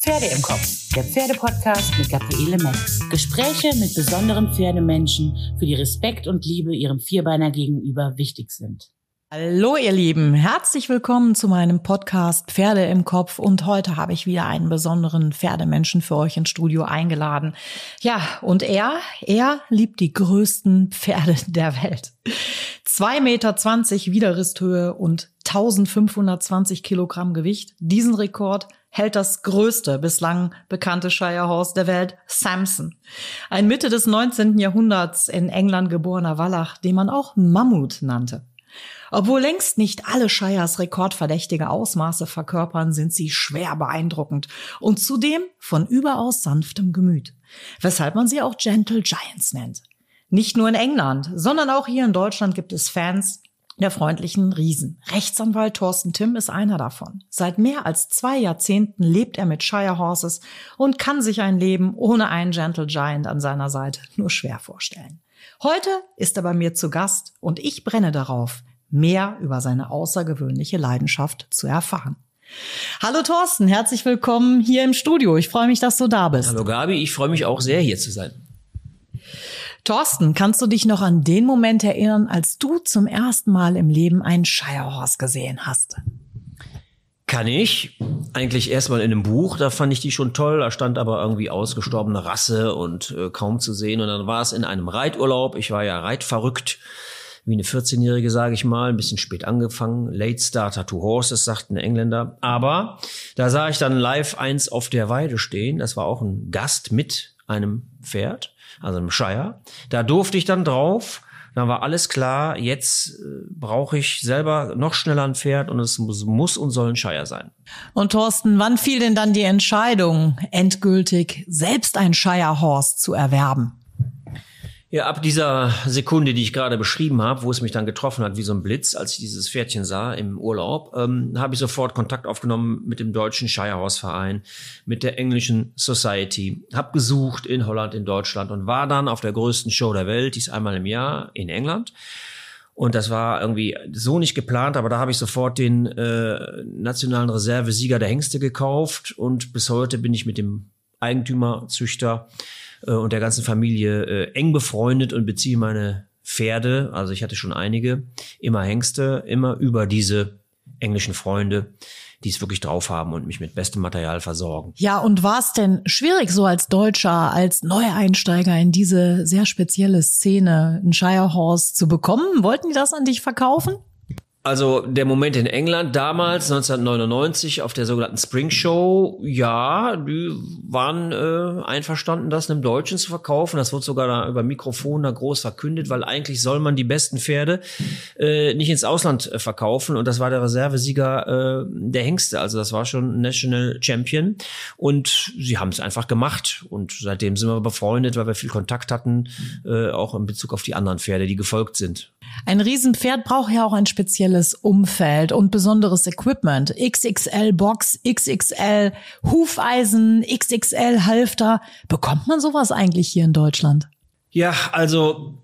Pferde im Kopf, der Pferdepodcast mit Gabriele Metz. Gespräche mit besonderen Pferdemenschen, für die Respekt und Liebe ihrem Vierbeiner gegenüber wichtig sind. Hallo ihr Lieben, herzlich willkommen zu meinem Podcast Pferde im Kopf und heute habe ich wieder einen besonderen Pferdemenschen für euch ins Studio eingeladen. Ja, und er, er liebt die größten Pferde der Welt. 2,20 Meter Widerristhöhe und 1520 Kilogramm Gewicht. Diesen Rekord hält das größte bislang bekannte Shire Horse der Welt, Samson. Ein Mitte des 19. Jahrhunderts in England geborener Wallach, den man auch Mammut nannte. Obwohl längst nicht alle Shires rekordverdächtige Ausmaße verkörpern, sind sie schwer beeindruckend und zudem von überaus sanftem Gemüt, weshalb man sie auch Gentle Giants nennt. Nicht nur in England, sondern auch hier in Deutschland gibt es Fans, der freundlichen Riesen. Rechtsanwalt Thorsten Timm ist einer davon. Seit mehr als zwei Jahrzehnten lebt er mit Shire Horses und kann sich ein Leben ohne einen Gentle Giant an seiner Seite nur schwer vorstellen. Heute ist er bei mir zu Gast und ich brenne darauf, mehr über seine außergewöhnliche Leidenschaft zu erfahren. Hallo Thorsten, herzlich willkommen hier im Studio. Ich freue mich, dass du da bist. Hallo Gabi, ich freue mich auch sehr, hier zu sein. Thorsten, kannst du dich noch an den Moment erinnern, als du zum ersten Mal im Leben einen Shirehorse gesehen hast? Kann ich. Eigentlich erstmal in einem Buch, da fand ich die schon toll. Da stand aber irgendwie ausgestorbene Rasse und äh, kaum zu sehen. Und dann war es in einem Reiturlaub. Ich war ja reitverrückt, wie eine 14-Jährige, sage ich mal. Ein bisschen spät angefangen. Late Starter to Horses, sagten Engländer. Aber da sah ich dann live eins auf der Weide stehen. Das war auch ein Gast mit einem Pferd also im Shire. Da durfte ich dann drauf. Dann war alles klar, jetzt äh, brauche ich selber noch schneller ein Pferd und es muss, muss und soll ein Shire sein. Und Thorsten, wann fiel denn dann die Entscheidung, endgültig selbst ein Shire Horse zu erwerben? Ja, ab dieser Sekunde, die ich gerade beschrieben habe, wo es mich dann getroffen hat wie so ein Blitz, als ich dieses Pferdchen sah im Urlaub, ähm, habe ich sofort Kontakt aufgenommen mit dem deutschen Shirehouse-Verein, mit der englischen Society, habe gesucht in Holland, in Deutschland und war dann auf der größten Show der Welt, die ist einmal im Jahr in England. Und das war irgendwie so nicht geplant, aber da habe ich sofort den äh, nationalen Reservesieger der Hengste gekauft und bis heute bin ich mit dem Eigentümer, Züchter äh, und der ganzen Familie äh, eng befreundet und beziehe meine Pferde, also ich hatte schon einige, immer Hengste, immer über diese englischen Freunde, die es wirklich drauf haben und mich mit bestem Material versorgen. Ja, und war es denn schwierig, so als Deutscher, als Neueinsteiger in diese sehr spezielle Szene, ein Shire Horse zu bekommen? Wollten die das an dich verkaufen? Also der Moment in England damals, 1999, auf der sogenannten Spring Show, ja, die waren äh, einverstanden, das einem Deutschen zu verkaufen. Das wurde sogar da über Mikrofon da groß verkündet, weil eigentlich soll man die besten Pferde äh, nicht ins Ausland äh, verkaufen. Und das war der Reservesieger äh, der Hengste. Also das war schon National Champion. Und sie haben es einfach gemacht. Und seitdem sind wir befreundet, weil wir viel Kontakt hatten, äh, auch in Bezug auf die anderen Pferde, die gefolgt sind. Ein Riesenpferd braucht ja auch ein spezielles Umfeld und besonderes Equipment. XXL Box, XXL Hufeisen, XXL Halfter. Bekommt man sowas eigentlich hier in Deutschland? Ja, also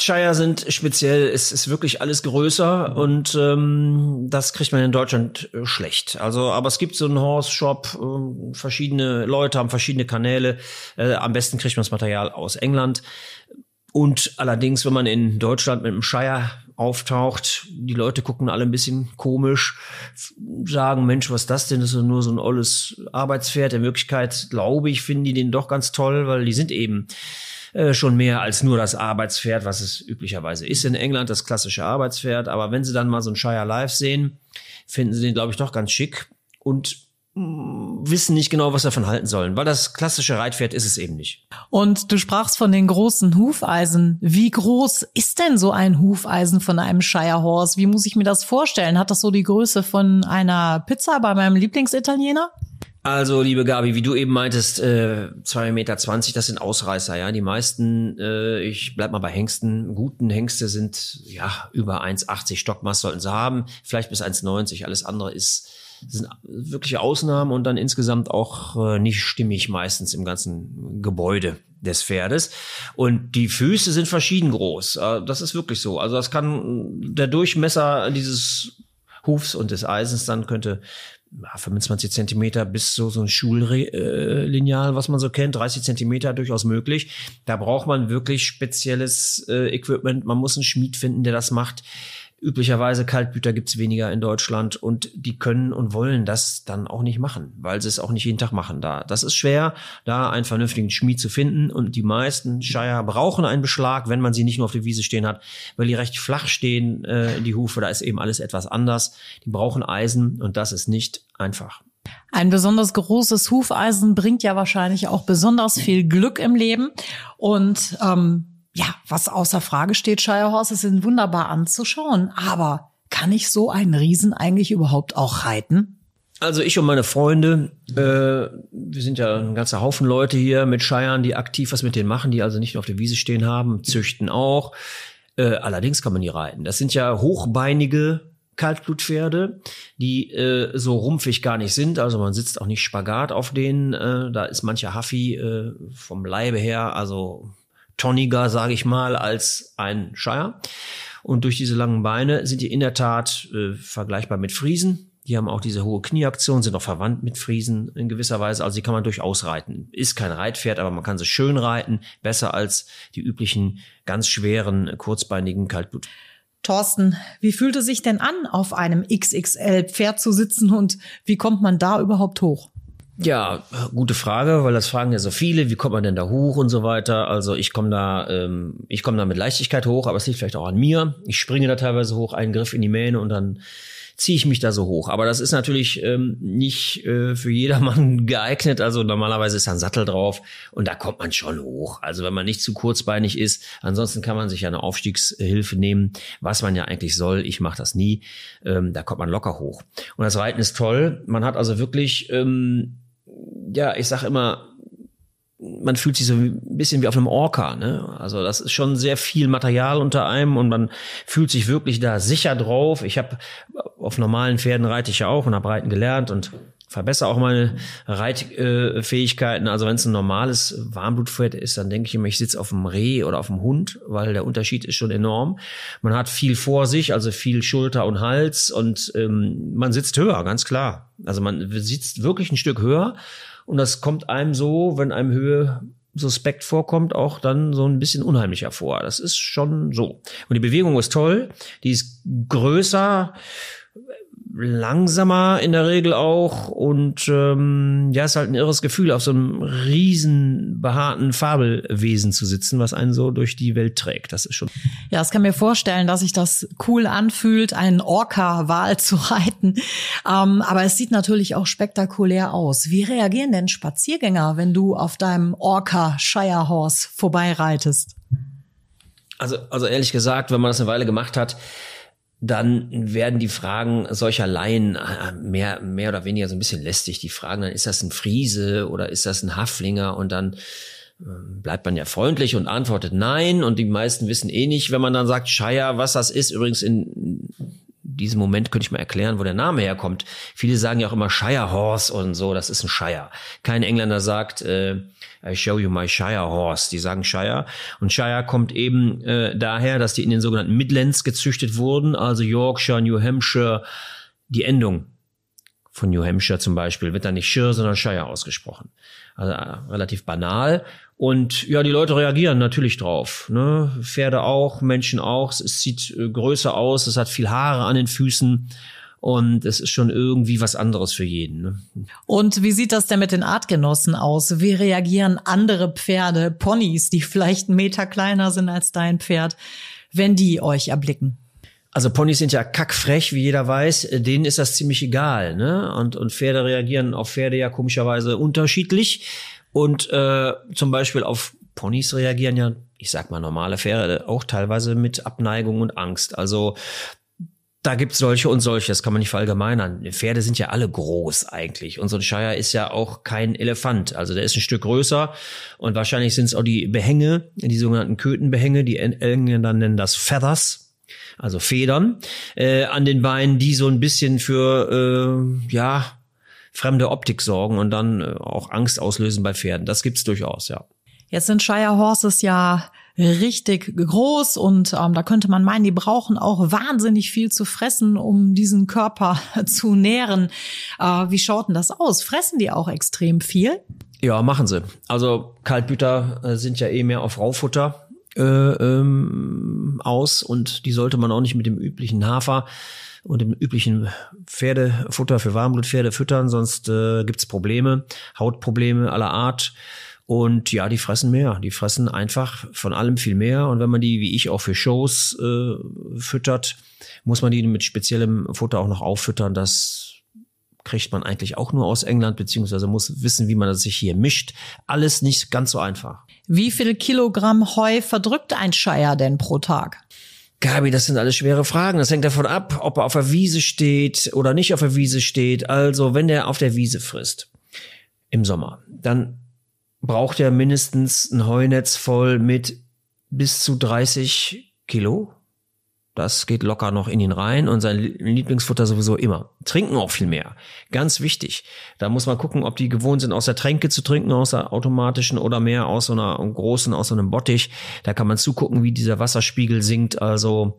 Shire sind speziell, es ist wirklich alles größer und ähm, das kriegt man in Deutschland äh, schlecht. Also, aber es gibt so einen Horse Shop, äh, verschiedene Leute haben verschiedene Kanäle. Äh, am besten kriegt man das Material aus England. Und allerdings, wenn man in Deutschland mit einem Shire auftaucht, die Leute gucken alle ein bisschen komisch, sagen, Mensch, was das denn? Das ist nur so ein olles Arbeitspferd. In Wirklichkeit, glaube ich, finden die den doch ganz toll, weil die sind eben äh, schon mehr als nur das Arbeitspferd, was es üblicherweise ist in England, das klassische Arbeitspferd. Aber wenn sie dann mal so ein Shire Live sehen, finden sie den, glaube ich, doch ganz schick. Und wissen nicht genau, was davon halten sollen, weil das klassische Reitpferd ist es eben nicht. Und du sprachst von den großen Hufeisen. Wie groß ist denn so ein Hufeisen von einem Shire Horse? Wie muss ich mir das vorstellen? Hat das so die Größe von einer Pizza bei meinem Lieblingsitaliener? Also, liebe Gabi, wie du eben meintest, äh, 2,20 Meter, das sind Ausreißer, ja. Die meisten, äh, ich bleib mal bei Hengsten, guten Hengste sind ja über 1,80 Stockmaß sollten sie haben, vielleicht bis 1,90. Alles andere ist sind wirkliche Ausnahmen und dann insgesamt auch äh, nicht stimmig meistens im ganzen Gebäude des Pferdes. Und die Füße sind verschieden groß. Äh, das ist wirklich so. Also das kann der Durchmesser dieses Hufs und des Eisens dann könnte 25 Zentimeter bis so, so ein Schullineal, was man so kennt, 30 Zentimeter durchaus möglich. Da braucht man wirklich spezielles äh, Equipment. Man muss einen Schmied finden, der das macht. Üblicherweise Kaltblüter gibt's weniger in Deutschland und die können und wollen das dann auch nicht machen, weil sie es auch nicht jeden Tag machen da. Das ist schwer, da einen vernünftigen Schmied zu finden und die meisten Shire brauchen einen Beschlag, wenn man sie nicht nur auf der Wiese stehen hat, weil die recht flach stehen, äh, die Hufe, da ist eben alles etwas anders. Die brauchen Eisen und das ist nicht einfach. Ein besonders großes Hufeisen bringt ja wahrscheinlich auch besonders viel Glück im Leben und ähm, ja, was außer Frage steht, Shire Horses sind wunderbar anzuschauen. Aber kann ich so einen Riesen eigentlich überhaupt auch reiten? Also ich und meine Freunde, äh, wir sind ja ein ganzer Haufen Leute hier mit Shiren, die aktiv was mit denen machen, die also nicht nur auf der Wiese stehen haben, züchten auch. Äh, allerdings kann man die reiten. Das sind ja hochbeinige Kaltblutpferde, die äh, so rumpfig gar nicht sind. Also man sitzt auch nicht Spagat auf denen. Äh, da ist mancher Huffy äh, vom Leibe her, also tonniger, sage ich mal, als ein Shire. Und durch diese langen Beine sind die in der Tat äh, vergleichbar mit Friesen. Die haben auch diese hohe Knieaktion, sind auch verwandt mit Friesen in gewisser Weise. Also die kann man durchaus reiten. Ist kein Reitpferd, aber man kann sie schön reiten. Besser als die üblichen ganz schweren, kurzbeinigen Kaltblut. Thorsten, wie fühlt es sich denn an, auf einem XXL-Pferd zu sitzen und wie kommt man da überhaupt hoch? Ja, gute Frage, weil das fragen ja so viele, wie kommt man denn da hoch und so weiter. Also ich komme da, ähm, ich komme da mit Leichtigkeit hoch, aber es liegt vielleicht auch an mir. Ich springe da teilweise hoch, einen Griff in die Mähne und dann ziehe ich mich da so hoch. Aber das ist natürlich ähm, nicht äh, für jedermann geeignet. Also normalerweise ist da ein Sattel drauf und da kommt man schon hoch. Also wenn man nicht zu kurzbeinig ist, ansonsten kann man sich ja eine Aufstiegshilfe nehmen, was man ja eigentlich soll. Ich mache das nie. Ähm, da kommt man locker hoch. Und das Reiten ist toll. Man hat also wirklich ähm, ja, ich sag immer, man fühlt sich so ein bisschen wie auf einem Orca, ne? Also das ist schon sehr viel Material unter einem und man fühlt sich wirklich da sicher drauf. Ich habe auf normalen Pferden reite ich ja auch und habe Reiten gelernt und verbessere auch meine Reitfähigkeiten. Also wenn es ein normales Warmblutpferd ist, dann denke ich immer, ich sitze auf dem Reh oder auf dem Hund, weil der Unterschied ist schon enorm. Man hat viel vor sich, also viel Schulter und Hals und ähm, man sitzt höher, ganz klar. Also man sitzt wirklich ein Stück höher und das kommt einem so, wenn einem Höhe suspekt vorkommt, auch dann so ein bisschen unheimlicher vor. Das ist schon so. Und die Bewegung ist toll, die ist größer langsamer in der Regel auch und ähm, ja, ist halt ein irres Gefühl, auf so einem riesen behaarten Fabelwesen zu sitzen, was einen so durch die Welt trägt. Das ist schon. Ja, es kann mir vorstellen, dass sich das cool anfühlt, einen Orca-Wal zu reiten. Ähm, aber es sieht natürlich auch spektakulär aus. Wie reagieren denn Spaziergänger, wenn du auf deinem Orca Shire Horse vorbeireitest? Also, also ehrlich gesagt, wenn man das eine Weile gemacht hat, dann werden die Fragen solcher Laien äh, mehr, mehr oder weniger so ein bisschen lästig. Die fragen dann, ist das ein Friese oder ist das ein Haflinger? Und dann ähm, bleibt man ja freundlich und antwortet nein. Und die meisten wissen eh nicht, wenn man dann sagt, Shire, was das ist. Übrigens in diesem Moment könnte ich mal erklären, wo der Name herkommt. Viele sagen ja auch immer Shire Horse und so, das ist ein Shire. Kein Engländer sagt, äh, I show you my Shire Horse. Die sagen Shire. Und Shire kommt eben äh, daher, dass die in den sogenannten Midlands gezüchtet wurden, also Yorkshire, New Hampshire. Die Endung von New Hampshire zum Beispiel wird dann nicht Shire, sondern Shire ausgesprochen. Also äh, relativ banal. Und ja, die Leute reagieren natürlich drauf. Ne? Pferde auch, Menschen auch. Es sieht äh, größer aus, es hat viel Haare an den Füßen. Und es ist schon irgendwie was anderes für jeden. Ne? Und wie sieht das denn mit den Artgenossen aus? Wie reagieren andere Pferde, Ponys, die vielleicht einen Meter kleiner sind als dein Pferd, wenn die euch erblicken? Also Ponys sind ja kackfrech, wie jeder weiß. Denen ist das ziemlich egal. Ne? Und, und Pferde reagieren auf Pferde ja komischerweise unterschiedlich. Und äh, zum Beispiel auf Ponys reagieren ja, ich sag mal, normale Pferde auch teilweise mit Abneigung und Angst. Also da gibt's solche und solche, das kann man nicht verallgemeinern. Pferde sind ja alle groß eigentlich. Und so ein Shire ist ja auch kein Elefant. Also der ist ein Stück größer. Und wahrscheinlich sind es auch die Behänge, die sogenannten Kötenbehänge, die Engländer nennen das Feathers, also Federn, äh, an den Beinen, die so ein bisschen für, äh, ja, fremde Optik sorgen und dann äh, auch Angst auslösen bei Pferden. Das gibt's durchaus, ja. Jetzt sind Shire Horses ja richtig groß und ähm, da könnte man meinen, die brauchen auch wahnsinnig viel zu fressen, um diesen Körper zu nähren. Äh, wie schaut denn das aus? Fressen die auch extrem viel? Ja, machen sie. Also Kaltblüter äh, sind ja eh mehr auf Raufutter äh, ähm, aus und die sollte man auch nicht mit dem üblichen Hafer und dem üblichen Pferdefutter für Warmblutpferde füttern, sonst äh, gibt's Probleme, Hautprobleme aller Art. Und ja, die fressen mehr. Die fressen einfach von allem viel mehr. Und wenn man die, wie ich, auch für Shows äh, füttert, muss man die mit speziellem Futter auch noch auffüttern. Das kriegt man eigentlich auch nur aus England, beziehungsweise muss wissen, wie man das sich hier mischt. Alles nicht ganz so einfach. Wie viel Kilogramm Heu verdrückt ein Scheier denn pro Tag? Gabi, das sind alles schwere Fragen. Das hängt davon ab, ob er auf der Wiese steht oder nicht auf der Wiese steht. Also, wenn er auf der Wiese frisst im Sommer, dann braucht er mindestens ein Heunetz voll mit bis zu 30 Kilo. Das geht locker noch in ihn rein und sein Lieblingsfutter sowieso immer. Trinken auch viel mehr. Ganz wichtig. Da muss man gucken, ob die gewohnt sind, aus der Tränke zu trinken, aus der automatischen oder mehr aus so einer großen, aus so einem Bottich. Da kann man zugucken, wie dieser Wasserspiegel sinkt. Also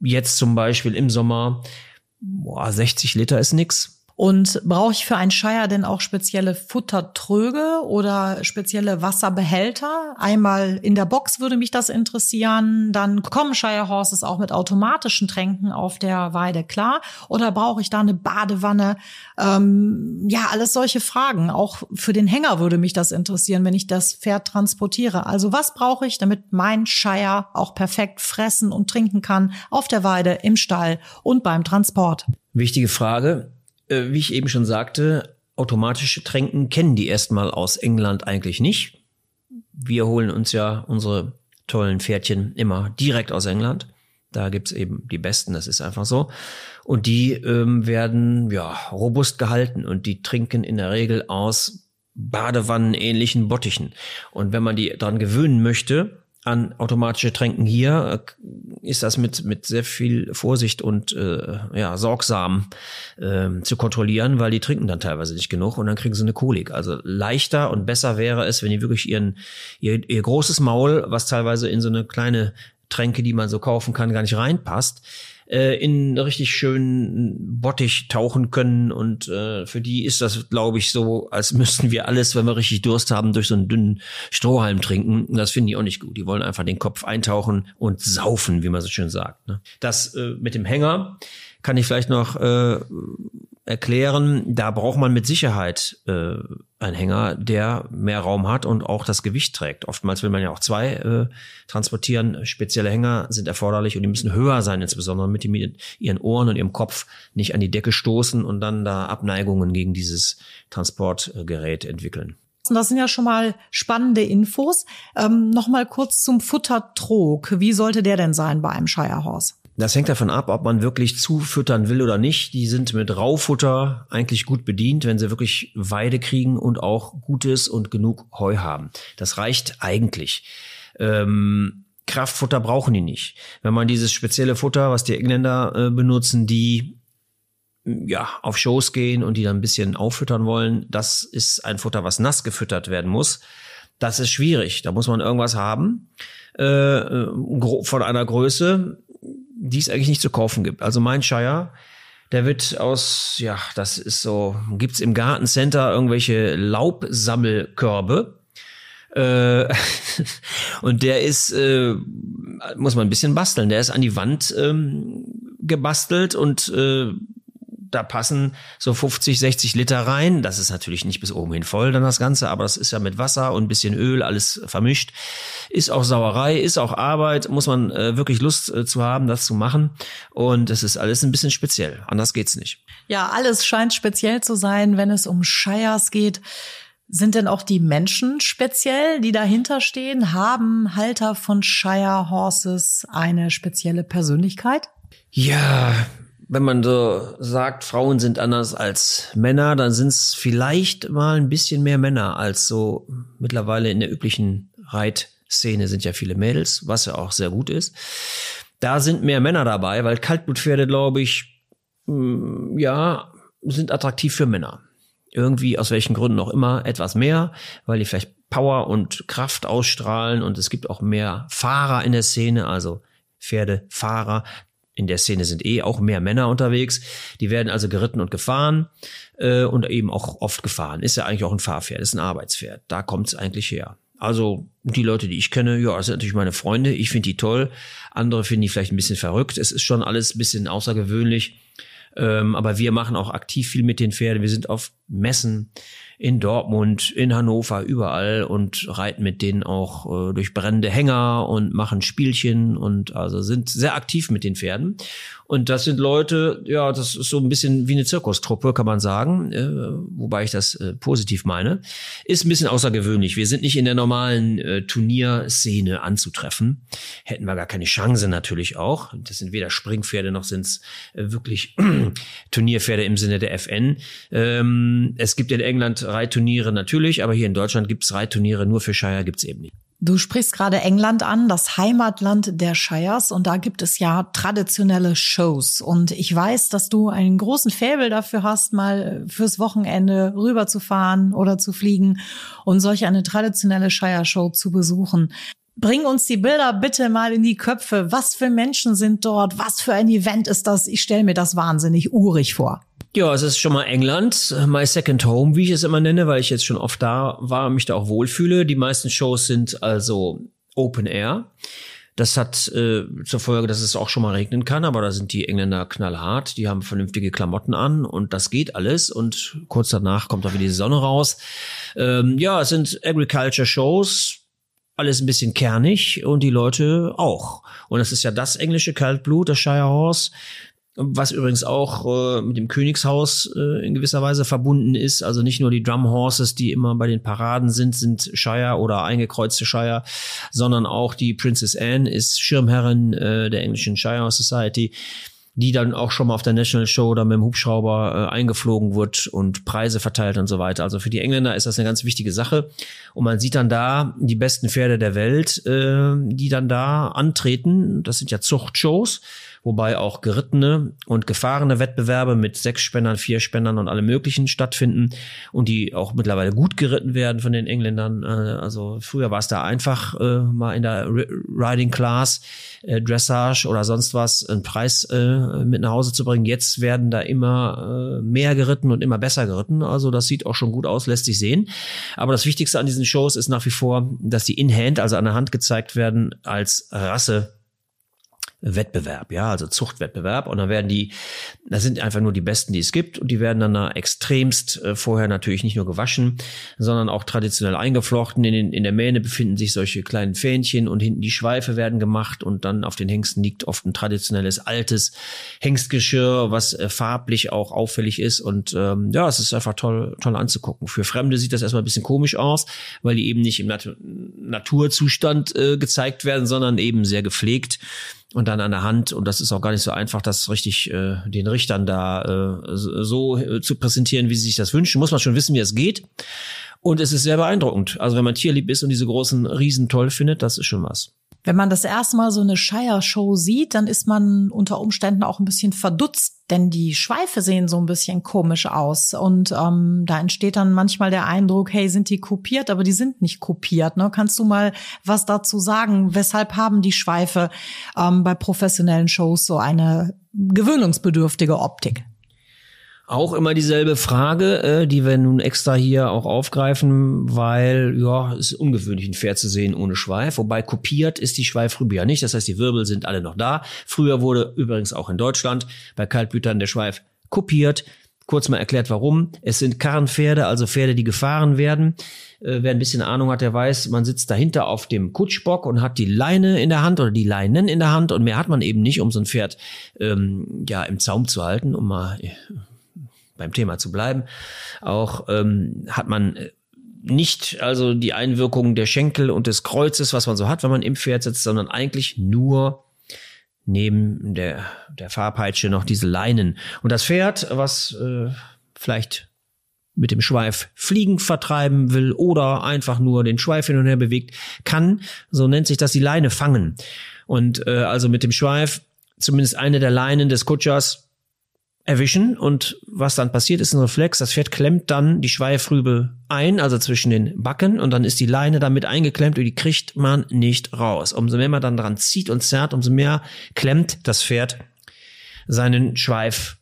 jetzt zum Beispiel im Sommer, boah, 60 Liter ist nix und brauche ich für einen Scheier denn auch spezielle Futtertröge oder spezielle Wasserbehälter? Einmal in der Box würde mich das interessieren. Dann kommen Shire Horses auch mit automatischen Tränken auf der Weide klar? Oder brauche ich da eine Badewanne? Ähm, ja, alles solche Fragen. Auch für den Hänger würde mich das interessieren, wenn ich das Pferd transportiere. Also was brauche ich, damit mein Shire auch perfekt fressen und trinken kann auf der Weide, im Stall und beim Transport? Wichtige Frage wie ich eben schon sagte, automatische Tränken kennen die erstmal aus England eigentlich nicht. Wir holen uns ja unsere tollen Pferdchen immer direkt aus England. Da gibt's eben die besten, das ist einfach so. Und die ähm, werden ja robust gehalten und die trinken in der Regel aus Badewannen ähnlichen Bottichen. Und wenn man die dran gewöhnen möchte, an automatische Tränken hier äh, ist das mit mit sehr viel Vorsicht und äh, ja sorgsam äh, zu kontrollieren, weil die trinken dann teilweise nicht genug und dann kriegen sie eine Kolik. Also leichter und besser wäre es, wenn die wirklich ihren ihr, ihr großes Maul, was teilweise in so eine kleine Tränke, die man so kaufen kann, gar nicht reinpasst, äh, in richtig schönen Bottich tauchen können. Und äh, für die ist das, glaube ich, so, als müssten wir alles, wenn wir richtig Durst haben, durch so einen dünnen Strohhalm trinken. Das finden die auch nicht gut. Die wollen einfach den Kopf eintauchen und saufen, wie man so schön sagt. Ne? Das äh, mit dem Hänger kann ich vielleicht noch äh, erklären. Da braucht man mit Sicherheit äh, einen Hänger, der mehr Raum hat und auch das Gewicht trägt. Oftmals will man ja auch zwei äh, transportieren. Spezielle Hänger sind erforderlich und die müssen höher sein, insbesondere damit die mit ihren Ohren und ihrem Kopf nicht an die Decke stoßen und dann da Abneigungen gegen dieses Transportgerät entwickeln. Das sind ja schon mal spannende Infos. Ähm, Nochmal kurz zum Futtertrog. Wie sollte der denn sein bei einem Shire Horse? Das hängt davon ab, ob man wirklich zufüttern will oder nicht. Die sind mit Raufutter eigentlich gut bedient, wenn sie wirklich Weide kriegen und auch gutes und genug Heu haben. Das reicht eigentlich. Ähm, Kraftfutter brauchen die nicht. Wenn man dieses spezielle Futter, was die Engländer äh, benutzen, die ja, auf Shows gehen und die dann ein bisschen auffüttern wollen, das ist ein Futter, was nass gefüttert werden muss. Das ist schwierig. Da muss man irgendwas haben äh, äh von einer Größe, die es eigentlich nicht zu kaufen gibt. Also mein Shire, der wird aus, ja, das ist so, gibt's im Gartencenter irgendwelche Laubsammelkörbe. Äh, und der ist, äh, muss man ein bisschen basteln. Der ist an die Wand ähm, gebastelt und äh, da passen so 50, 60 Liter rein. Das ist natürlich nicht bis oben hin voll dann das Ganze, aber das ist ja mit Wasser und ein bisschen Öl alles vermischt. Ist auch Sauerei, ist auch Arbeit, muss man äh, wirklich Lust äh, zu haben, das zu machen. Und es ist alles ein bisschen speziell. Anders geht's nicht. Ja, alles scheint speziell zu sein, wenn es um Shires geht. Sind denn auch die Menschen speziell, die dahinter stehen? Haben Halter von Shire Horses eine spezielle Persönlichkeit? Ja, wenn man so sagt, Frauen sind anders als Männer, dann sind es vielleicht mal ein bisschen mehr Männer als so mittlerweile in der üblichen Reitszene sind ja viele Mädels, was ja auch sehr gut ist. Da sind mehr Männer dabei, weil Kaltblutpferde, glaube ich, mm, ja, sind attraktiv für Männer. irgendwie aus welchen Gründen auch immer etwas mehr, weil die vielleicht Power und Kraft ausstrahlen und es gibt auch mehr Fahrer in der Szene, also Pferdefahrer. In der Szene sind eh auch mehr Männer unterwegs. Die werden also geritten und gefahren äh, und eben auch oft gefahren. Ist ja eigentlich auch ein Fahrpferd, ist ein Arbeitspferd. Da kommt es eigentlich her. Also die Leute, die ich kenne, ja, das sind natürlich meine Freunde. Ich finde die toll. Andere finden die vielleicht ein bisschen verrückt. Es ist schon alles ein bisschen außergewöhnlich. Ähm, aber wir machen auch aktiv viel mit den Pferden. Wir sind auf Messen in Dortmund, in Hannover, überall und reiten mit denen auch äh, durch brennende Hänger und machen Spielchen und also sind sehr aktiv mit den Pferden. Und das sind Leute, ja, das ist so ein bisschen wie eine Zirkustruppe, kann man sagen, äh, wobei ich das äh, positiv meine. Ist ein bisschen außergewöhnlich. Wir sind nicht in der normalen äh, Turnierszene anzutreffen. Hätten wir gar keine Chance natürlich auch. Das sind weder Springpferde noch sind es äh, wirklich Turnierpferde im Sinne der FN. Ähm, es gibt in England Reitturniere natürlich, aber hier in Deutschland gibt es Reitturniere nur für Shire gibt's eben nicht. Du sprichst gerade England an, das Heimatland der Shires, und da gibt es ja traditionelle Shows. Und ich weiß, dass du einen großen Faible dafür hast, mal fürs Wochenende rüberzufahren oder zu fliegen und solch eine traditionelle Shire-Show zu besuchen. Bring uns die Bilder bitte mal in die Köpfe. Was für Menschen sind dort? Was für ein Event ist das? Ich stelle mir das wahnsinnig urig vor. Ja, es ist schon mal England, my second home, wie ich es immer nenne, weil ich jetzt schon oft da war und mich da auch wohlfühle. Die meisten Shows sind also Open Air. Das hat äh, zur Folge, dass es auch schon mal regnen kann, aber da sind die Engländer knallhart. Die haben vernünftige Klamotten an und das geht alles. Und kurz danach kommt auch wieder die Sonne raus. Ähm, ja, es sind Agriculture Shows, alles ein bisschen kernig und die Leute auch. Und das ist ja das englische Kaltblut, das Shire Horse was übrigens auch äh, mit dem Königshaus äh, in gewisser Weise verbunden ist. Also nicht nur die Drum Horses, die immer bei den Paraden sind, sind Shire oder eingekreuzte Shire, sondern auch die Princess Anne ist Schirmherrin äh, der englischen Shire Society die dann auch schon mal auf der National Show oder mit dem Hubschrauber äh, eingeflogen wird und Preise verteilt und so weiter. Also für die Engländer ist das eine ganz wichtige Sache. Und man sieht dann da die besten Pferde der Welt, äh, die dann da antreten. Das sind ja Zuchtshows wobei auch gerittene und gefahrene Wettbewerbe mit sechs Spännern, vier Spännern und alle möglichen stattfinden und die auch mittlerweile gut geritten werden von den Engländern. Äh, also früher war es da einfach, äh, mal in der Riding Class, äh, Dressage oder sonst was einen Preis mit nach Hause zu bringen. Jetzt werden da immer mehr geritten und immer besser geritten. Also das sieht auch schon gut aus, lässt sich sehen. Aber das Wichtigste an diesen Shows ist nach wie vor, dass die in Hand, also an der Hand gezeigt werden als Rasse Wettbewerb, ja, also Zuchtwettbewerb. Und dann werden die, das sind einfach nur die besten, die es gibt. Und die werden dann da extremst äh, vorher natürlich nicht nur gewaschen, sondern auch traditionell eingeflochten. In, den, in der Mähne befinden sich solche kleinen Fähnchen und hinten die Schweife werden gemacht. Und dann auf den Hengsten liegt oft ein traditionelles altes Hengstgeschirr, was äh, farblich auch auffällig ist. Und ähm, ja, es ist einfach toll, toll anzugucken. Für Fremde sieht das erstmal ein bisschen komisch aus, weil die eben nicht im Nat Naturzustand äh, gezeigt werden, sondern eben sehr gepflegt und dann an der Hand. Und das ist auch gar nicht so einfach, das richtig äh, den Richtern da äh, so äh, zu präsentieren, wie sie sich das wünschen. Muss man schon wissen, wie es geht. Und es ist sehr beeindruckend. Also wenn man tierlieb ist und diese großen Riesen toll findet, das ist schon was. Wenn man das erste Mal so eine Shire-Show sieht, dann ist man unter Umständen auch ein bisschen verdutzt, denn die Schweife sehen so ein bisschen komisch aus. Und ähm, da entsteht dann manchmal der Eindruck, hey, sind die kopiert? Aber die sind nicht kopiert. Ne? Kannst du mal was dazu sagen? Weshalb haben die Schweife ähm, bei professionellen Shows so eine gewöhnungsbedürftige Optik? Auch immer dieselbe Frage, äh, die wir nun extra hier auch aufgreifen, weil ja, es ist ungewöhnlich, ein Pferd zu sehen ohne Schweif. Wobei kopiert ist die Schweifrübe ja nicht. Das heißt, die Wirbel sind alle noch da. Früher wurde übrigens auch in Deutschland bei Kaltblütern der Schweif kopiert. Kurz mal erklärt, warum. Es sind Karrenpferde, also Pferde, die gefahren werden. Äh, wer ein bisschen Ahnung hat, der weiß, man sitzt dahinter auf dem Kutschbock und hat die Leine in der Hand oder die Leinen in der Hand und mehr hat man eben nicht, um so ein Pferd ähm, ja im Zaum zu halten, um mal beim Thema zu bleiben, auch ähm, hat man äh, nicht also die Einwirkung der Schenkel und des Kreuzes, was man so hat, wenn man im Pferd sitzt, sondern eigentlich nur neben der, der Fahrpeitsche noch diese Leinen. Und das Pferd, was äh, vielleicht mit dem Schweif Fliegen vertreiben will oder einfach nur den Schweif hin und her bewegt, kann, so nennt sich das, die Leine fangen. Und äh, also mit dem Schweif zumindest eine der Leinen des Kutschers erwischen und was dann passiert ist ein Reflex, das Pferd klemmt dann die Schweifrübe ein, also zwischen den Backen und dann ist die Leine damit eingeklemmt und die kriegt man nicht raus. Umso mehr man dann dran zieht und zerrt, umso mehr klemmt das Pferd seinen Schweif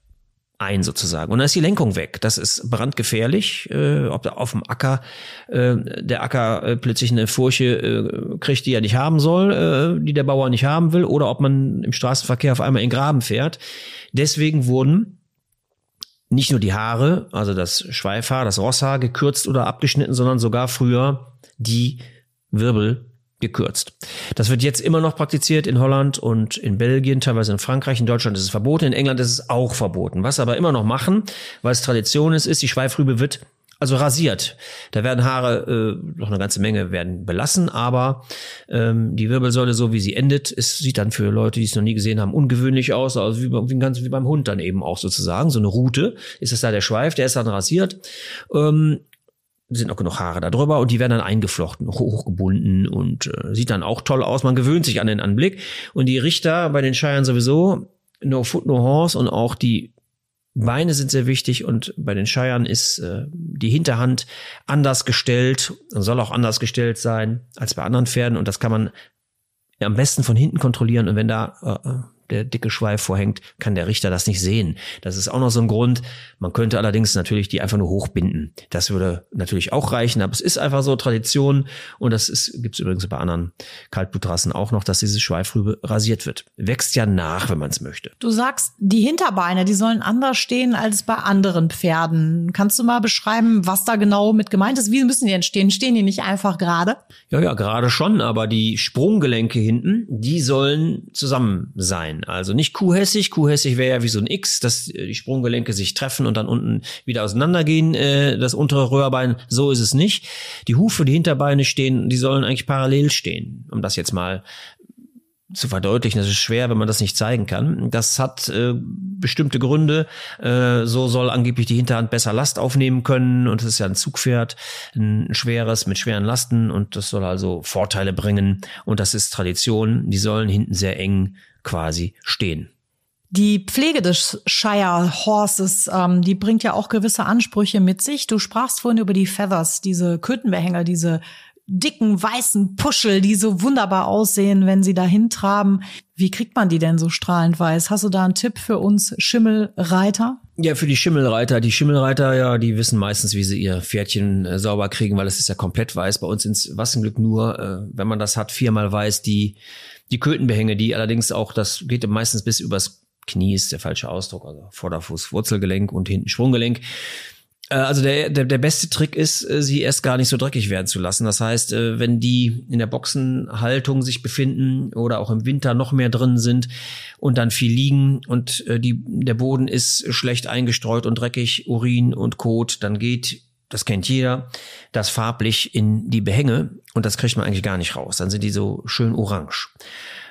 ein sozusagen. Und dann ist die Lenkung weg. Das ist brandgefährlich. Äh, ob da auf dem Acker äh, der Acker äh, plötzlich eine Furche äh, kriegt, die er nicht haben soll, äh, die der Bauer nicht haben will, oder ob man im Straßenverkehr auf einmal in Graben fährt. Deswegen wurden nicht nur die Haare, also das Schweifhaar, das Rosshaar gekürzt oder abgeschnitten, sondern sogar früher die Wirbel gekürzt. Das wird jetzt immer noch praktiziert in Holland und in Belgien, teilweise in Frankreich. In Deutschland ist es verboten, in England ist es auch verboten. Was aber immer noch machen, weil es Tradition ist, ist, die Schweifrübe wird also rasiert. Da werden Haare, äh, noch eine ganze Menge werden belassen, aber ähm, die Wirbelsäule, so wie sie endet, es sieht dann für Leute, die es noch nie gesehen haben, ungewöhnlich aus, also wie, wie, ganz, wie beim Hund dann eben auch sozusagen. So eine Rute ist es da der Schweif, der ist dann rasiert. Ähm, sind noch genug Haare da drüber und die werden dann eingeflochten, hochgebunden und äh, sieht dann auch toll aus. Man gewöhnt sich an den Anblick. Und die Richter bei den Scheiern sowieso, no foot, no horse und auch die Beine sind sehr wichtig und bei den Scheiern ist äh, die Hinterhand anders gestellt und soll auch anders gestellt sein als bei anderen Pferden und das kann man am besten von hinten kontrollieren und wenn da äh, äh der dicke Schweif vorhängt, kann der Richter das nicht sehen. Das ist auch noch so ein Grund. Man könnte allerdings natürlich die einfach nur hochbinden. Das würde natürlich auch reichen, aber es ist einfach so Tradition und das ist, gibt es übrigens bei anderen Kaltblutrassen auch noch, dass diese Schweifrübe rasiert wird. Wächst ja nach, wenn man es möchte. Du sagst, die Hinterbeine, die sollen anders stehen als bei anderen Pferden. Kannst du mal beschreiben, was da genau mit gemeint ist? Wie müssen die entstehen? Stehen die nicht einfach gerade? Ja, ja, gerade schon, aber die Sprunggelenke hinten, die sollen zusammen sein sein. Also nicht kuhhässig. Kuhhässig wäre ja wie so ein X, dass äh, die Sprunggelenke sich treffen und dann unten wieder auseinandergehen, äh, das untere Röhrbein. So ist es nicht. Die Hufe, die Hinterbeine stehen, die sollen eigentlich parallel stehen, um das jetzt mal zu verdeutlichen. Das ist schwer, wenn man das nicht zeigen kann. Das hat äh, bestimmte Gründe. Äh, so soll angeblich die Hinterhand besser Last aufnehmen können und es ist ja ein Zugpferd, ein schweres mit schweren Lasten und das soll also Vorteile bringen und das ist Tradition. Die sollen hinten sehr eng quasi stehen. Die Pflege des Shire Horses, ähm, die bringt ja auch gewisse Ansprüche mit sich. Du sprachst vorhin über die Feathers, diese Kötenbehänger, diese dicken weißen Puschel, die so wunderbar aussehen, wenn sie dahin traben. Wie kriegt man die denn so strahlend weiß? Hast du da einen Tipp für uns Schimmelreiter? Ja, für die Schimmelreiter. Die Schimmelreiter, ja, die wissen meistens, wie sie ihr Pferdchen äh, sauber kriegen, weil es ist ja komplett weiß. Bei uns ins Wassenglück nur, äh, wenn man das hat, viermal weiß, die die Kötenbehänge, die allerdings auch, das geht meistens bis übers Knie, ist der falsche Ausdruck, also Vorderfuß, Wurzelgelenk und hinten Sprunggelenk. Äh, also der, der, der beste Trick ist, äh, sie erst gar nicht so dreckig werden zu lassen. Das heißt, äh, wenn die in der Boxenhaltung sich befinden oder auch im Winter noch mehr drin sind und dann viel liegen und die, der Boden ist schlecht eingestreut und dreckig, Urin und Kot, dann geht das kennt jeder, das farblich in die Behänge und das kriegt man eigentlich gar nicht raus. Dann sind die so schön orange.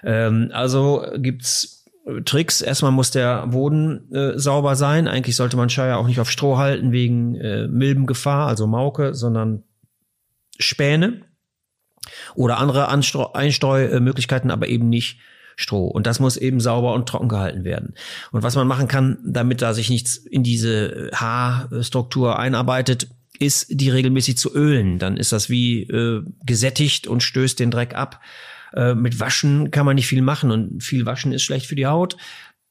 Ähm, also gibt's äh, Tricks. Erstmal muss der Boden äh, sauber sein. Eigentlich sollte man Scheier auch nicht auf Stroh halten wegen äh, Milbengefahr, also Mauke, sondern Späne oder andere Anstreu Einstreumöglichkeiten, aber eben nicht Stroh. Und das muss eben sauber und trocken gehalten werden. Und was man machen kann, damit da sich nichts in diese Haarstruktur einarbeitet, ist, die regelmäßig zu ölen. Dann ist das wie äh, gesättigt und stößt den Dreck ab. Äh, mit Waschen kann man nicht viel machen und viel Waschen ist schlecht für die Haut.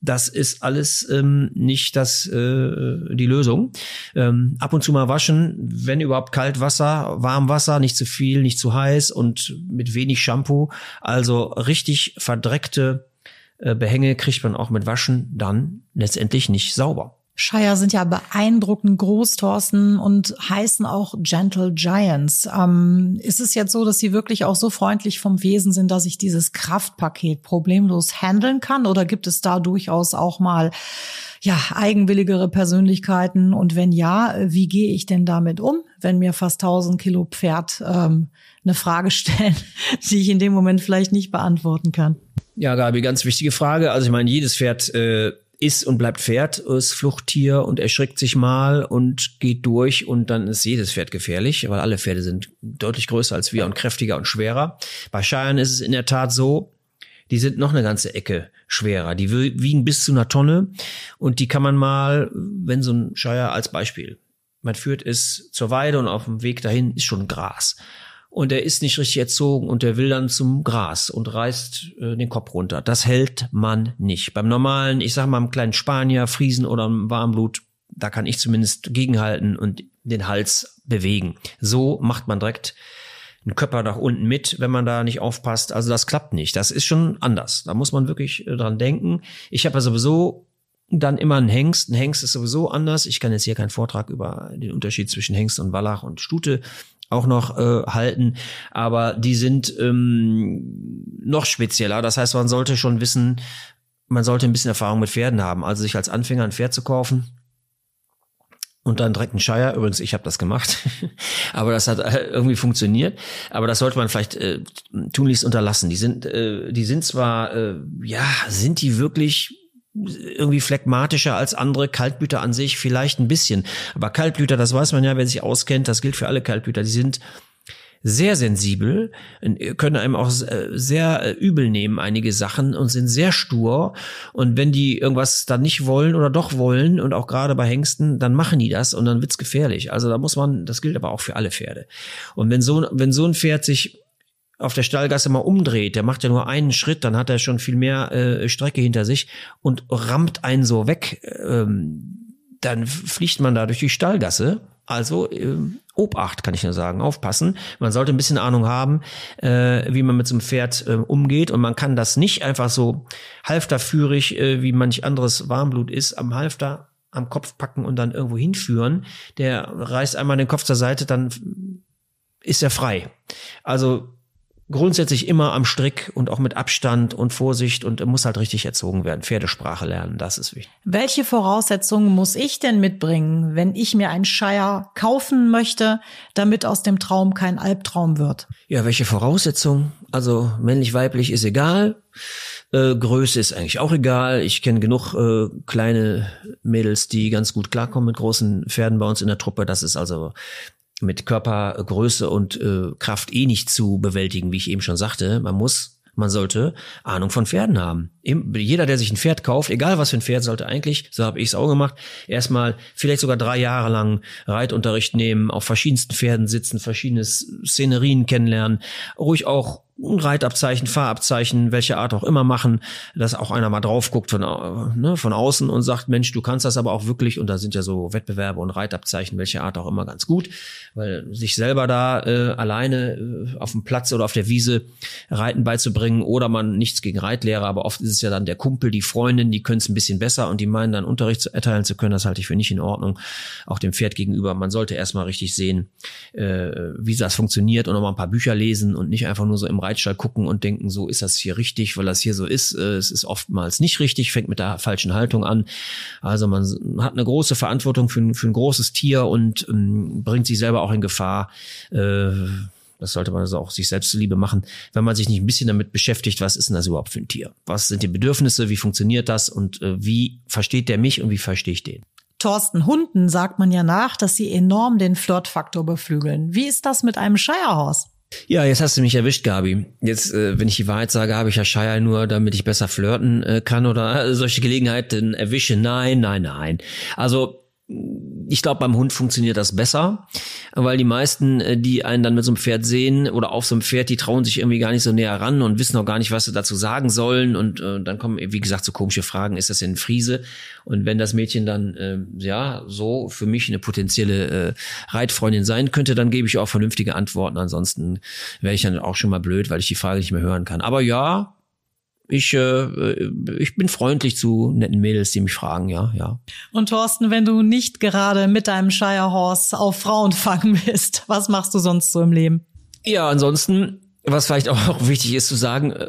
Das ist alles ähm, nicht das äh, die Lösung. Ähm, ab und zu mal waschen, wenn überhaupt kalt Wasser, warm Wasser, nicht zu viel, nicht zu heiß und mit wenig Shampoo. Also richtig verdreckte äh, Behänge kriegt man auch mit Waschen dann letztendlich nicht sauber. Shire sind ja beeindruckend groß, Thorsten, und heißen auch Gentle Giants. Ähm, ist es jetzt so, dass sie wirklich auch so freundlich vom Wesen sind, dass ich dieses Kraftpaket problemlos handeln kann? Oder gibt es da durchaus auch mal ja, eigenwilligere Persönlichkeiten? Und wenn ja, wie gehe ich denn damit um, wenn mir fast 1000 Kilo Pferd ähm, eine Frage stellen, die ich in dem Moment vielleicht nicht beantworten kann? Ja, Gabi, ganz wichtige Frage. Also ich meine, jedes Pferd äh, ist und bleibt Pferd, ist Fluchttier und erschrickt sich mal und geht durch und dann ist jedes Pferd gefährlich, weil alle Pferde sind deutlich größer als wir und kräftiger und schwerer. Bei Scheiern ist es in der Tat so, die sind noch eine ganze Ecke schwerer. Die wiegen bis zu einer Tonne und die kann man mal, wenn so ein Scheier als Beispiel, man führt es zur Weide und auf dem Weg dahin ist schon Gras. Und er ist nicht richtig erzogen und der will dann zum Gras und reißt äh, den Kopf runter. Das hält man nicht. Beim normalen, ich sag mal, einem kleinen Spanier, Friesen oder einem Warmblut, da kann ich zumindest gegenhalten und den Hals bewegen. So macht man direkt einen Körper nach unten mit, wenn man da nicht aufpasst. Also das klappt nicht. Das ist schon anders. Da muss man wirklich äh, dran denken. Ich habe ja sowieso dann immer einen Hengst. Ein Hengst ist sowieso anders. Ich kann jetzt hier keinen Vortrag über den Unterschied zwischen Hengst und Wallach und Stute auch noch äh, halten, aber die sind ähm, noch spezieller. Das heißt, man sollte schon wissen, man sollte ein bisschen Erfahrung mit Pferden haben. Also sich als Anfänger ein Pferd zu kaufen, und dann direkt ein Shire. Übrigens, ich habe das gemacht, aber das hat äh, irgendwie funktioniert. Aber das sollte man vielleicht äh, tunlichst unterlassen. Die sind, äh, die sind zwar, äh, ja, sind die wirklich irgendwie phlegmatischer als andere Kaltblüter an sich, vielleicht ein bisschen. Aber Kaltblüter, das weiß man ja, wer sich auskennt, das gilt für alle Kaltblüter, die sind sehr sensibel, können einem auch äh, sehr äh, übel nehmen, einige Sachen und sind sehr stur. Und wenn die irgendwas dann nicht wollen oder doch wollen und auch gerade bei Hengsten, dann machen die das und dann wird's gefährlich. Also da muss man, das gilt aber auch für alle Pferde. Und wenn so, wenn so ein Pferd sich auf der Stallgasse mal umdreht, der macht ja nur einen Schritt, dann hat er schon viel mehr äh, Strecke hinter sich und rammt einen so weg, ähm, dann fliegt man da durch die Stallgasse also äh, Obacht kann ich nur sagen, aufpassen. Man sollte ein bisschen Ahnung haben, äh, wie man mit so einem Pferd äh, umgeht und man kann das nicht einfach so halfterführig, äh, wie manch anderes Warmblut ist, am Halfter am Kopf packen und dann irgendwo hinführen. Der reißt einmal den Kopf zur Seite, dann ist er frei. Also grundsätzlich immer am Strick und auch mit Abstand und Vorsicht und muss halt richtig erzogen werden. Pferdesprache lernen, das ist wichtig. Welche Voraussetzungen muss ich denn mitbringen, wenn ich mir ein Shire kaufen möchte, damit aus dem Traum kein Albtraum wird? Ja, welche Voraussetzungen? Also männlich, weiblich ist egal. Äh, Größe ist eigentlich auch egal. Ich kenne genug äh, kleine Mädels, die ganz gut klarkommen mit großen Pferden bei uns in der Truppe. Das ist also mit Körpergröße und äh, Kraft eh nicht zu bewältigen, wie ich eben schon sagte. Man muss, man sollte Ahnung von Pferden haben. Jeder, der sich ein Pferd kauft, egal was für ein Pferd, sollte eigentlich, so habe ich es auch gemacht, erstmal vielleicht sogar drei Jahre lang Reitunterricht nehmen, auf verschiedensten Pferden sitzen, verschiedene Szenerien kennenlernen, ruhig auch Reitabzeichen, Fahrabzeichen, welche Art auch immer machen, dass auch einer mal drauf guckt von, ne, von außen und sagt, Mensch, du kannst das aber auch wirklich, und da sind ja so Wettbewerbe und Reitabzeichen, welche Art auch immer ganz gut, weil sich selber da äh, alleine äh, auf dem Platz oder auf der Wiese Reiten beizubringen oder man nichts gegen Reitlehrer, aber oft ist es ja dann der Kumpel, die Freundin, die können es ein bisschen besser und die meinen dann Unterricht erteilen zu können, das halte ich für nicht in Ordnung, auch dem Pferd gegenüber. Man sollte erstmal richtig sehen, äh, wie das funktioniert und noch mal ein paar Bücher lesen und nicht einfach nur so im Reitstall gucken und denken, so ist das hier richtig, weil das hier so ist. Äh, es ist oftmals nicht richtig, fängt mit der falschen Haltung an. Also man hat eine große Verantwortung für ein, für ein großes Tier und ähm, bringt sich selber auch in Gefahr. Äh, das sollte man also auch sich selbst zuliebe machen, wenn man sich nicht ein bisschen damit beschäftigt, was ist denn das überhaupt für ein Tier? Was sind die Bedürfnisse? Wie funktioniert das? Und äh, wie versteht der mich und wie verstehe ich den? Thorsten Hunden sagt man ja nach, dass sie enorm den Flirtfaktor beflügeln. Wie ist das mit einem Shirehorse? Ja, jetzt hast du mich erwischt, Gabi. Jetzt, äh, wenn ich die Wahrheit sage, habe ich ja Shire nur, damit ich besser flirten äh, kann oder äh, solche Gelegenheiten erwische. Nein, nein, nein. Also ich glaube, beim Hund funktioniert das besser, weil die meisten, äh, die einen dann mit so einem Pferd sehen oder auf so einem Pferd, die trauen sich irgendwie gar nicht so näher ran und wissen auch gar nicht, was sie dazu sagen sollen. Und äh, dann kommen, wie gesagt, so komische Fragen, ist das denn Friese? Und wenn das Mädchen dann, äh, ja, so für mich eine potenzielle äh, Reitfreundin sein könnte, dann gebe ich auch vernünftige Antworten. Ansonsten wäre ich dann auch schon mal blöd, weil ich die Frage nicht mehr hören kann. Aber ja, ich, äh, ich bin freundlich zu netten Mädels, die mich fragen, ja, ja. Und Thorsten, wenn du nicht gerade mit deinem Shirehorse auf Frauenfang bist, was machst du sonst so im Leben? Ja, ansonsten, was vielleicht auch wichtig ist zu sagen, äh,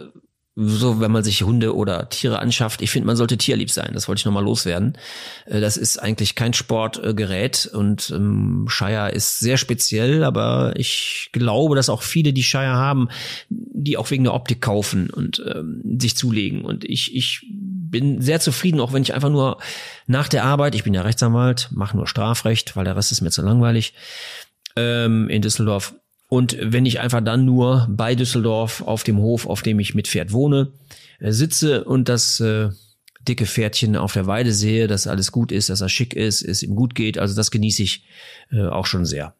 so, wenn man sich Hunde oder Tiere anschafft, ich finde, man sollte tierlieb sein. Das wollte ich nochmal loswerden. Äh, das ist eigentlich kein Sportgerät und ähm, Shire ist sehr speziell, aber ich glaube, dass auch viele, die Shire haben, die auch wegen der Optik kaufen und ähm, sich zulegen. Und ich, ich bin sehr zufrieden, auch wenn ich einfach nur nach der Arbeit, ich bin ja Rechtsanwalt, mache nur Strafrecht, weil der Rest ist mir zu langweilig, ähm, in Düsseldorf und wenn ich einfach dann nur bei Düsseldorf auf dem Hof, auf dem ich mit Pferd wohne, äh, sitze und das äh, dicke Pferdchen auf der Weide sehe, dass alles gut ist, dass er schick ist, es ihm gut geht. Also das genieße ich äh, auch schon sehr.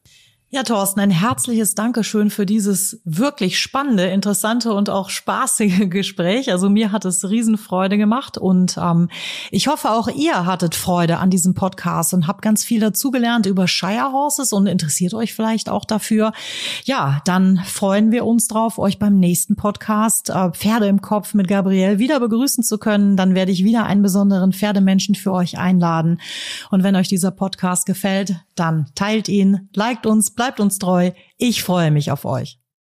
Ja, Thorsten, ein herzliches Dankeschön für dieses wirklich spannende, interessante und auch spaßige Gespräch. Also mir hat es Riesenfreude gemacht und ähm, ich hoffe auch ihr hattet Freude an diesem Podcast und habt ganz viel dazugelernt über Shire Horses und interessiert euch vielleicht auch dafür. Ja, dann freuen wir uns drauf, euch beim nächsten Podcast äh, Pferde im Kopf mit Gabriel wieder begrüßen zu können. Dann werde ich wieder einen besonderen Pferdemenschen für euch einladen. Und wenn euch dieser Podcast gefällt, dann teilt ihn, liked uns, bleibt uns treu. Ich freue mich auf euch.